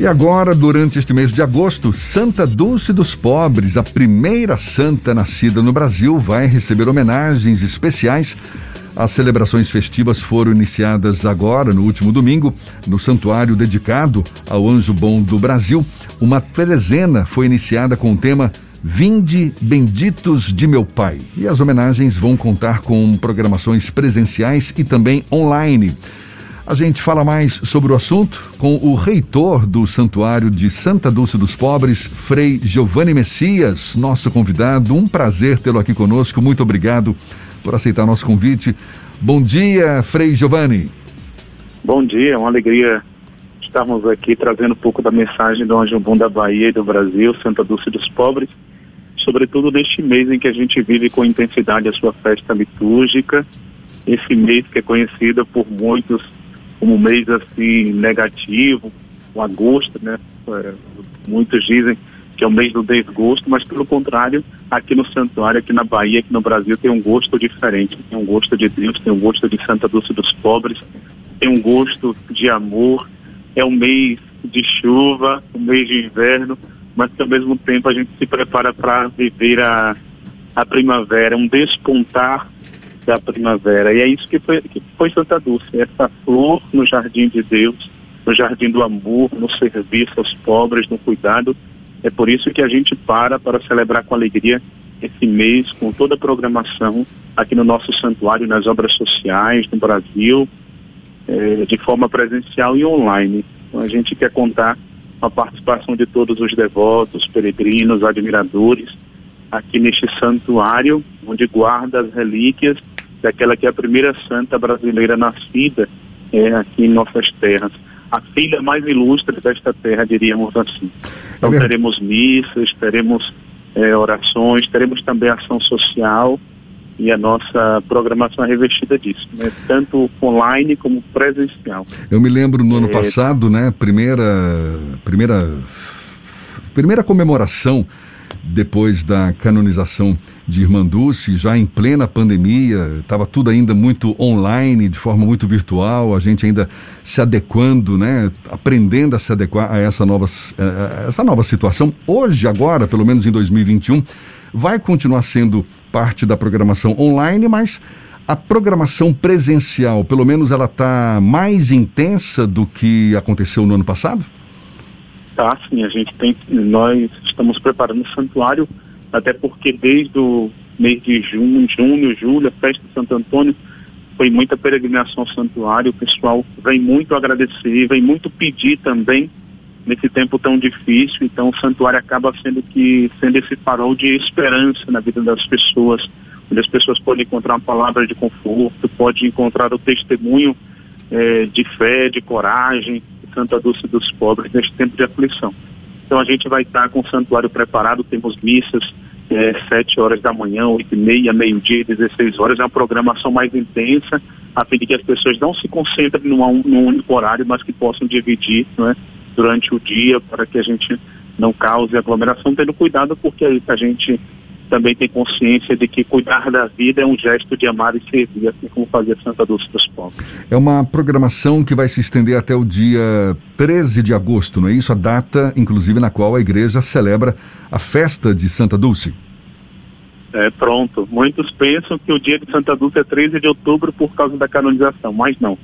E agora, durante este mês de agosto, Santa Dulce dos Pobres, a primeira santa nascida no Brasil, vai receber homenagens especiais. As celebrações festivas foram iniciadas agora, no último domingo, no santuário dedicado ao Anjo Bom do Brasil. Uma trezena foi iniciada com o tema Vinde Benditos de Meu Pai. E as homenagens vão contar com programações presenciais e também online. A gente fala mais sobre o assunto com o reitor do Santuário de Santa Dulce dos Pobres, Frei Giovanni Messias, nosso convidado. Um prazer tê-lo aqui conosco. Muito obrigado por aceitar nosso convite. Bom dia, Frei Giovanni. Bom dia, uma alegria estarmos aqui trazendo um pouco da mensagem do Anjo Bom da Bahia e do Brasil, Santa Dulce dos Pobres, sobretudo neste mês em que a gente vive com intensidade a sua festa litúrgica, esse mês que é conhecido por muitos como mês assim negativo, o agosto, né? É, muitos dizem que é o mês do desgosto, mas pelo contrário, aqui no santuário, aqui na Bahia, aqui no Brasil, tem um gosto diferente. Tem um gosto de Deus, tem um gosto de Santa Dulce dos Pobres, tem um gosto de amor. É um mês de chuva, um mês de inverno, mas que ao mesmo tempo a gente se prepara para viver a, a primavera, um despontar da primavera. E é isso que foi, que foi Santa Dulce, essa flor no jardim de Deus, no jardim do amor, no serviço aos pobres, no cuidado. É por isso que a gente para para celebrar com alegria esse mês, com toda a programação aqui no nosso santuário, nas obras sociais no Brasil, eh, de forma presencial e online. Então a gente quer contar com a participação de todos os devotos, peregrinos, admiradores, aqui neste santuário, onde guarda as relíquias daquela que é a primeira santa brasileira nascida é, aqui em nossas terras. A filha mais ilustre desta terra, diríamos assim. Então é teremos missas, teremos é, orações, teremos também ação social e a nossa programação é revestida disso, né? tanto online como presencial. Eu me lembro no ano é... passado, né, primeira, primeira, primeira comemoração depois da canonização de Irmã Dulce, já em plena pandemia, estava tudo ainda muito online, de forma muito virtual, a gente ainda se adequando, né, aprendendo a se adequar a essa nova, a essa nova situação. Hoje, agora, pelo menos em 2021, vai continuar sendo parte da programação online, mas a programação presencial, pelo menos ela está mais intensa do que aconteceu no ano passado? Tá, sim, a gente tem, nós estamos preparando o santuário, até porque desde o mês de junho, junho, julho, a festa de Santo Antônio, foi muita peregrinação ao santuário, o pessoal vem muito agradecer, vem muito pedir também nesse tempo tão difícil, então o santuário acaba sendo que sendo esse farol de esperança na vida das pessoas, onde as pessoas podem encontrar uma palavra de conforto, podem encontrar o testemunho eh, de fé, de coragem, Santa Dulce dos Pobres neste tempo de aflição. Então a gente vai estar com o santuário preparado, temos missas é, 7 horas da manhã, 8 e meia, meio-dia, 16 horas, é uma programação mais intensa, a fim de que as pessoas não se concentrem num, num único horário, mas que possam dividir é, durante o dia para que a gente não cause aglomeração, tendo cuidado porque a gente também tem consciência de que cuidar da vida é um gesto de amar e servir, assim como fazia Santa Dulce dos Povos. É uma programação que vai se estender até o dia 13 de agosto, não é isso? A data, inclusive, na qual a igreja celebra a festa de Santa Dulce. É, pronto. Muitos pensam que o dia de Santa Dulce é 13 de outubro por causa da canonização, mas não.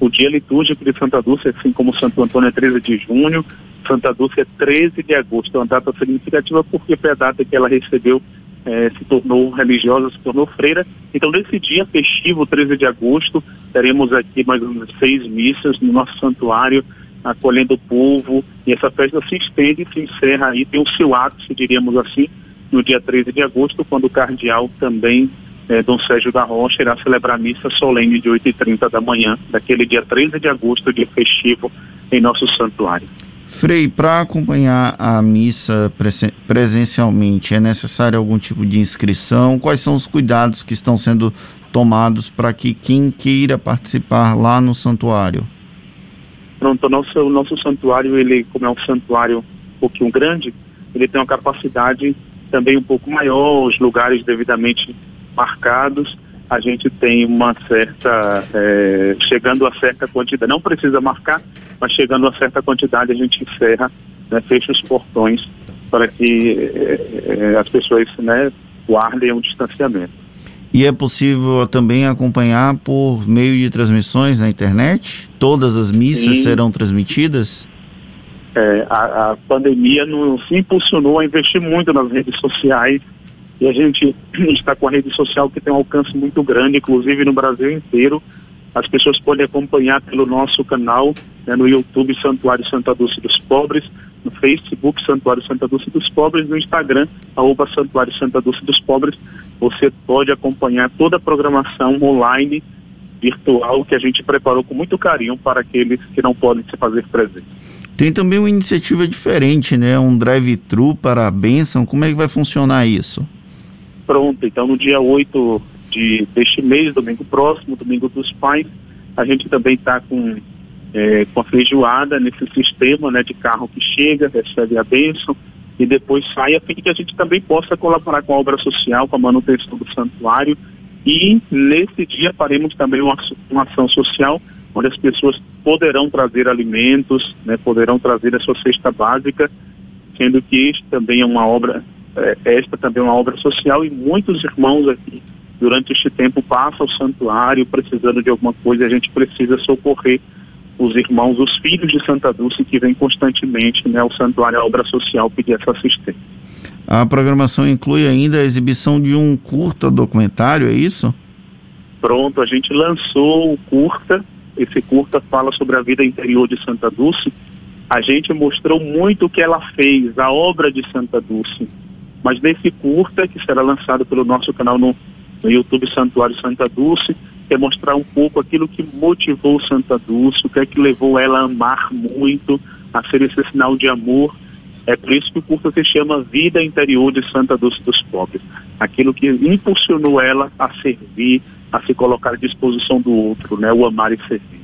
O dia litúrgico de Santa Dulce, assim como Santo Antônio é 13 de junho, Santa Dulce é 13 de agosto. É uma data significativa porque foi a data que ela recebeu, eh, se tornou religiosa, se tornou freira. Então, nesse dia festivo, 13 de agosto, teremos aqui mais ou menos seis missas no nosso santuário, acolhendo o povo. E essa festa se estende se encerra aí, tem o seu ápice, diríamos assim, no dia 13 de agosto, quando o cardeal também eh, Dom Sérgio da Rocha irá celebrar a missa solene de 8h30 da manhã, daquele dia 13 de agosto, dia festivo em nosso santuário. Frei, para acompanhar a missa presencialmente, é necessário algum tipo de inscrição? Quais são os cuidados que estão sendo tomados para que quem queira participar lá no santuário? Pronto, o nosso, o nosso santuário, ele, como é um santuário um pouquinho grande, ele tem uma capacidade também um pouco maior, os lugares devidamente marcados, a gente tem uma certa, é, chegando a certa quantidade, não precisa marcar, mas chegando a certa quantidade a gente encerra, né, fecha os portões para que é, as pessoas né, guardem um distanciamento. E é possível também acompanhar por meio de transmissões na internet? Todas as missas Sim. serão transmitidas? É, a, a, pandemia nos impulsionou a investir muito nas redes sociais e a gente está com a rede social que tem um alcance muito grande, inclusive no Brasil inteiro. As pessoas podem acompanhar pelo nosso canal né, no YouTube Santuário Santa Dulce dos Pobres, no Facebook Santuário Santa Dulce dos Pobres, no Instagram, arroba Santuário Santa Dulce dos Pobres. Você pode acompanhar toda a programação online, virtual, que a gente preparou com muito carinho para aqueles que não podem se fazer presentes. Tem também uma iniciativa diferente, né? Um drive-thru para a bênção. Como é que vai funcionar isso? Pronto, então no dia 8 de, deste mês, domingo próximo, domingo dos pais, a gente também está com, é, com a feijoada nesse sistema né, de carro que chega, recebe a bênção e depois sai, a fim de que a gente também possa colaborar com a obra social, com a manutenção do santuário. E nesse dia faremos também uma, uma ação social, onde as pessoas poderão trazer alimentos, né, poderão trazer a sua cesta básica, sendo que este também é uma obra, é, esta também é uma obra social e muitos irmãos aqui durante este tempo passa ao santuário precisando de alguma coisa, a gente precisa socorrer os irmãos, os filhos de Santa Dulce que vêm constantemente né, ao santuário, à obra social, pedir essa assistência. A programação inclui ainda a exibição de um curta documentário, é isso? Pronto, a gente lançou o curta, esse curta fala sobre a vida interior de Santa Dulce. A gente mostrou muito o que ela fez, a obra de Santa Dulce. Mas nesse curta, que será lançado pelo nosso canal no no YouTube Santuário Santa Dulce, quer é mostrar um pouco aquilo que motivou Santa Dulce, o que é que levou ela a amar muito, a ser esse sinal de amor. É por isso que o curso se chama Vida Interior de Santa Dulce dos Pobres. Aquilo que impulsionou ela a servir, a se colocar à disposição do outro, né? o amar e servir.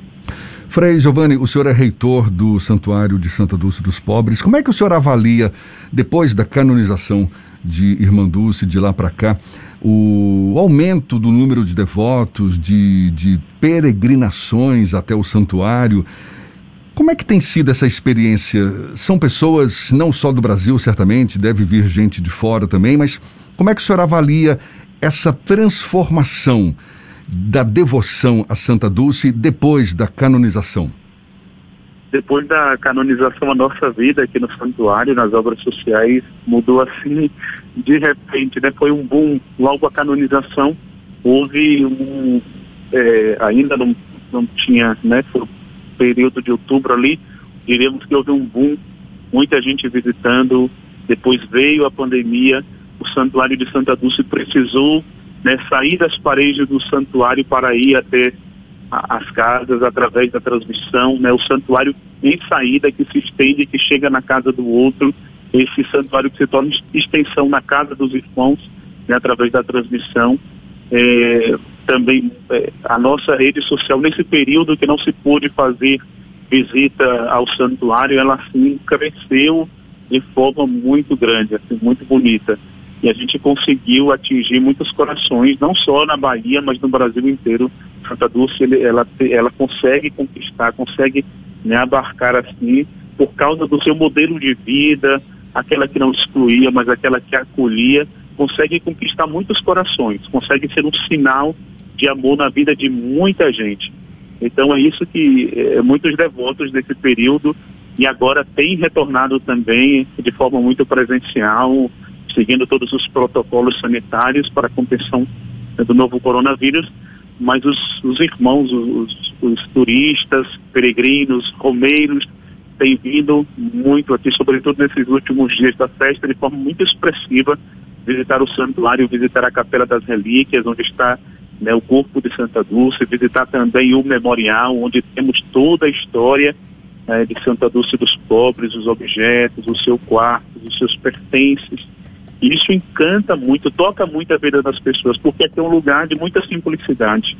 Frei Giovanni, o senhor é reitor do Santuário de Santa Dulce dos Pobres. Como é que o senhor avalia, depois da canonização de Irmã Dulce, de lá para cá, o aumento do número de devotos, de, de peregrinações até o santuário. Como é que tem sido essa experiência? São pessoas não só do Brasil, certamente, deve vir gente de fora também, mas como é que o senhor avalia essa transformação da devoção a Santa Dulce depois da canonização? Depois da canonização, a nossa vida aqui no santuário, nas obras sociais, mudou assim de repente, né? Foi um boom. Logo a canonização, houve um. É, ainda não, não tinha, né? Foi o período de outubro ali, diríamos que houve um boom, muita gente visitando. Depois veio a pandemia, o santuário de Santa Dulce precisou né, sair das paredes do santuário para ir até as casas através da transmissão, né, o santuário em saída que se estende, que chega na casa do outro, esse santuário que se torna extensão na casa dos irmãos, né, através da transmissão. É, também é, a nossa rede social, nesse período que não se pôde fazer visita ao santuário, ela assim cresceu de forma muito grande, assim, muito bonita. E a gente conseguiu atingir muitos corações, não só na Bahia, mas no Brasil inteiro. Santa Dulce, ele, ela, ela consegue conquistar, consegue né, abarcar assim, por causa do seu modelo de vida, aquela que não excluía, mas aquela que acolhia, consegue conquistar muitos corações, consegue ser um sinal de amor na vida de muita gente. Então é isso que é, muitos devotos desse período e agora têm retornado também de forma muito presencial, seguindo todos os protocolos sanitários para a contenção né, do novo coronavírus, mas os, os irmãos, os, os, turistas, peregrinos, romeiros, têm vindo muito aqui, sobretudo nesses últimos dias da festa, de forma muito expressiva, visitar o santuário, visitar a Capela das Relíquias, onde está né, o corpo de Santa Dulce, visitar também o memorial, onde temos toda a história né, de Santa Dulce dos pobres, os objetos, o seu quarto, os seus pertences, isso encanta muito, toca muito a vida das pessoas, porque é um lugar de muita simplicidade,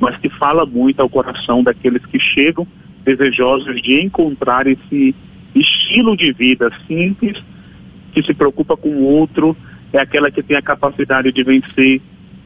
mas que fala muito ao coração daqueles que chegam desejosos de encontrar esse estilo de vida simples, que se preocupa com o outro, é aquela que tem a capacidade de vencer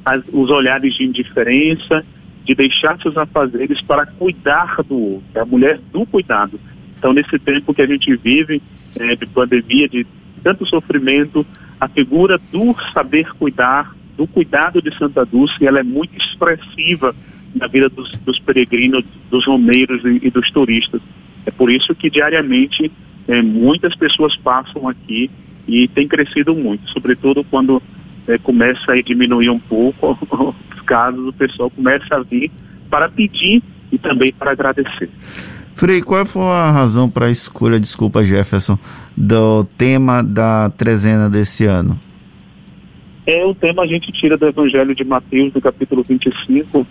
as, os olhares de indiferença de deixar seus afazeres para cuidar do outro, é a mulher do cuidado. Então, nesse tempo que a gente vive é, de pandemia, de tanto sofrimento, a figura do saber cuidar, do cuidado de Santa Dulce, ela é muito expressiva na vida dos, dos peregrinos, dos romeiros e, e, dos turistas. É por isso que diariamente é, muitas pessoas passam aqui e tem crescido muito, sobretudo quando é, começa a diminuir um pouco os casos, o pessoal começa a vir para pedir e também para agradecer. Frei, qual foi a razão para a escolha, desculpa Jefferson, do tema da trezena desse ano? É o tema a gente tira do Evangelho de Mateus, do capítulo 25,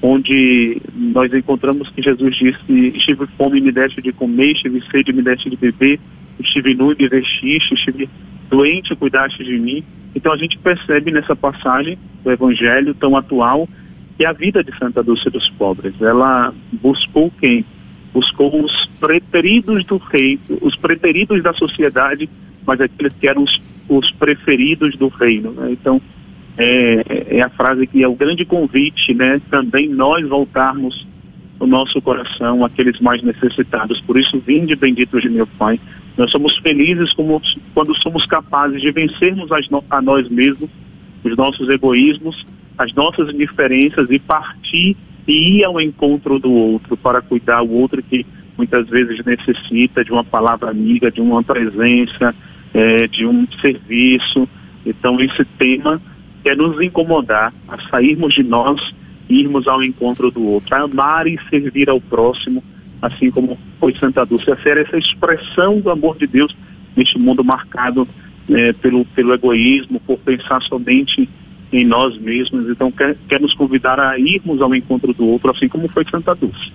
onde nós encontramos que Jesus disse: Estive fome e me deste de comer, estive sede e me deste de beber, estive nu e me vestiste, estive doente e cuidaste de mim. Então a gente percebe nessa passagem do Evangelho tão atual que a vida de Santa Dulce dos pobres, ela buscou quem? Buscou os preteridos do rei, os preteridos da sociedade, mas aqueles que eram os, os preferidos do reino. Né? Então, é, é, a frase que é o grande convite, né? Também nós voltarmos o nosso coração àqueles mais necessitados. Por isso, vinde benditos de meu Pai. Nós somos felizes como, quando somos capazes de vencermos a nós mesmos, os nossos egoísmos, as nossas indiferenças e partir e ir ao encontro do outro para cuidar o outro que muitas vezes necessita de uma palavra amiga, de uma presença, é, de um serviço. Então, esse tema quer nos incomodar a sairmos de nós e irmos ao encontro do outro, a amar e servir ao próximo, assim como foi Santa Dulce, a ser essa expressão do amor de Deus neste mundo marcado é, pelo, pelo egoísmo, por pensar somente em nós mesmos. Então, quer, quer nos convidar a irmos ao encontro do outro, assim como foi Santa Dulce.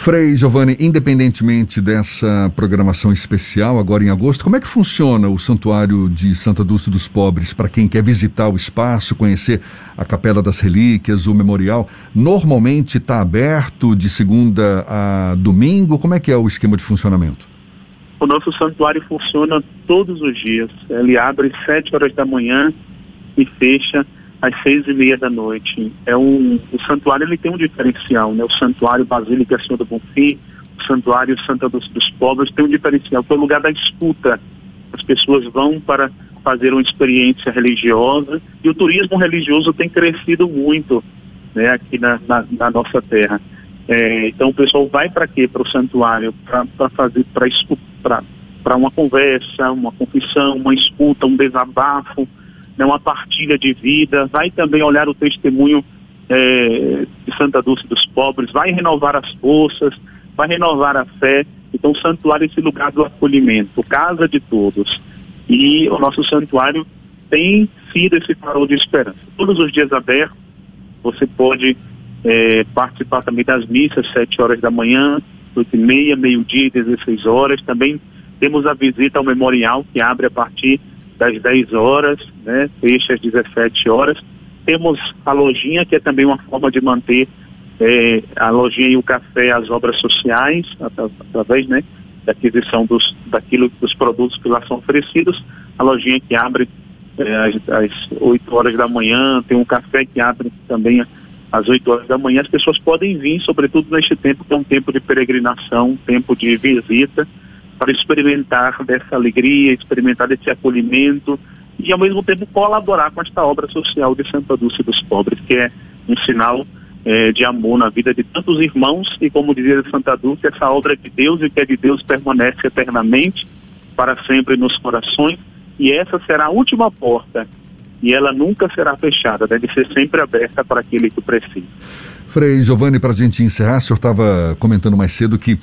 Frei Giovanni, independentemente dessa programação especial agora em agosto, como é que funciona o Santuário de Santa Dulce dos Pobres para quem quer visitar o espaço, conhecer a Capela das Relíquias, o memorial? Normalmente está aberto de segunda a domingo? Como é que é o esquema de funcionamento? O nosso santuário funciona todos os dias. Ele abre sete horas da manhã e fecha às seis e meia da noite. É um, o santuário ele tem um diferencial, né? O santuário Basílica Senhor do Bonfim, o santuário Santa dos, dos Povos tem um diferencial, é o lugar da escuta. As pessoas vão para fazer uma experiência religiosa e o turismo religioso tem crescido muito né, aqui na, na, na nossa terra. É, então o pessoal vai para quê? Para o santuário, para fazer, para uma conversa, uma confissão, uma escuta, um desabafo, né, uma partilha de vida, vai também olhar o testemunho é, de Santa Dulce dos Pobres, vai renovar as forças, vai renovar a fé. Então, o santuário é esse lugar do acolhimento, casa de todos. E o nosso santuário tem sido esse farol de esperança. Todos os dias abertos, você pode é, participar também das missas, sete horas da manhã, oito e meia, meio-dia e 16 horas. Também temos a visita ao memorial, que abre a partir das 10 horas, né, fecha às 17 horas. Temos a lojinha, que é também uma forma de manter é, a lojinha e o café, as obras sociais, através né, da aquisição dos, daquilo, dos produtos que lá são oferecidos. A lojinha que abre é, às, às 8 horas da manhã, tem um café que abre também às 8 horas da manhã. As pessoas podem vir, sobretudo neste tempo, que é um tempo de peregrinação, um tempo de visita para experimentar dessa alegria, experimentar desse acolhimento e ao mesmo tempo colaborar com esta obra social de Santa Dulce dos Pobres, que é um sinal é, de amor na vida de tantos irmãos e como dizia Santa Dulce, essa obra é de Deus e que é de Deus permanece eternamente para sempre nos corações e essa será a última porta e ela nunca será fechada, deve ser sempre aberta para aquele que precisa. Frei Giovanni, para a gente encerrar, o senhor estava comentando mais cedo que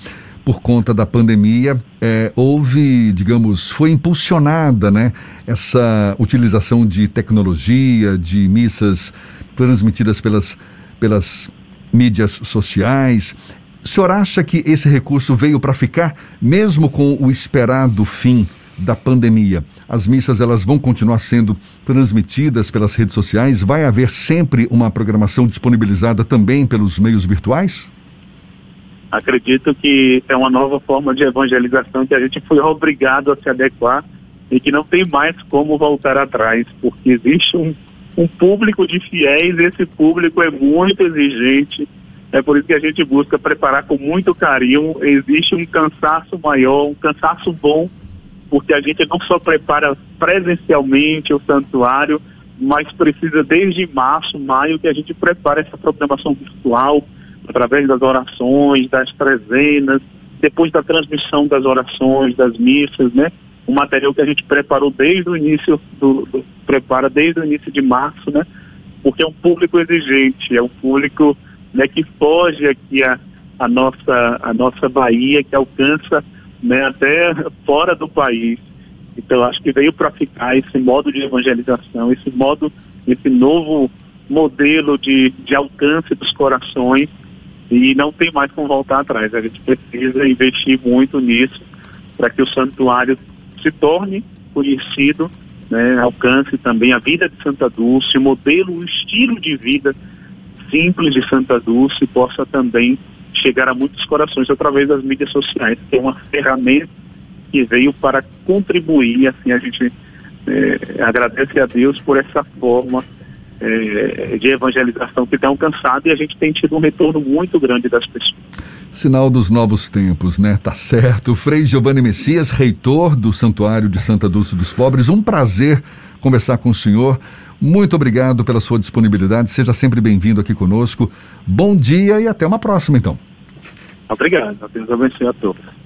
por conta da pandemia, é, houve, digamos, foi impulsionada né, essa utilização de tecnologia, de missas transmitidas pelas, pelas mídias sociais. O senhor acha que esse recurso veio para ficar, mesmo com o esperado fim da pandemia? As missas elas vão continuar sendo transmitidas pelas redes sociais? Vai haver sempre uma programação disponibilizada também pelos meios virtuais? Acredito que é uma nova forma de evangelização que a gente foi obrigado a se adequar e que não tem mais como voltar atrás, porque existe um, um público de fiéis, esse público é muito exigente, é por isso que a gente busca preparar com muito carinho. Existe um cansaço maior, um cansaço bom, porque a gente não só prepara presencialmente o santuário, mas precisa desde março, maio, que a gente prepara essa programação virtual, através das orações, das trezenas, depois da transmissão das orações, das missas, né? Um material que a gente preparou desde o início do, do prepara desde o início de março, né? Porque é um público exigente, é um público né, que foge aqui a, a nossa a nossa Bahia, que alcança né, até fora do país. Então acho que veio para ficar esse modo de evangelização, esse modo, esse novo modelo de, de alcance dos corações e não tem mais como voltar atrás. A gente precisa investir muito nisso para que o santuário se torne conhecido, né, alcance também a vida de Santa Dulce, o modelo, o estilo de vida simples de Santa Dulce possa também chegar a muitos corações através das mídias sociais, que é uma ferramenta que veio para contribuir, assim, a gente é, agradece a Deus por essa forma é, de evangelização que tem alcançado e a gente tem tido um retorno muito grande das pessoas. Sinal dos novos tempos, né? Tá certo. Frei Giovanni Messias, reitor do Santuário de Santa Dulce dos Pobres, um prazer conversar com o senhor. Muito obrigado pela sua disponibilidade. Seja sempre bem-vindo aqui conosco. Bom dia e até uma próxima, então. Obrigado. Deus abençoe a todos.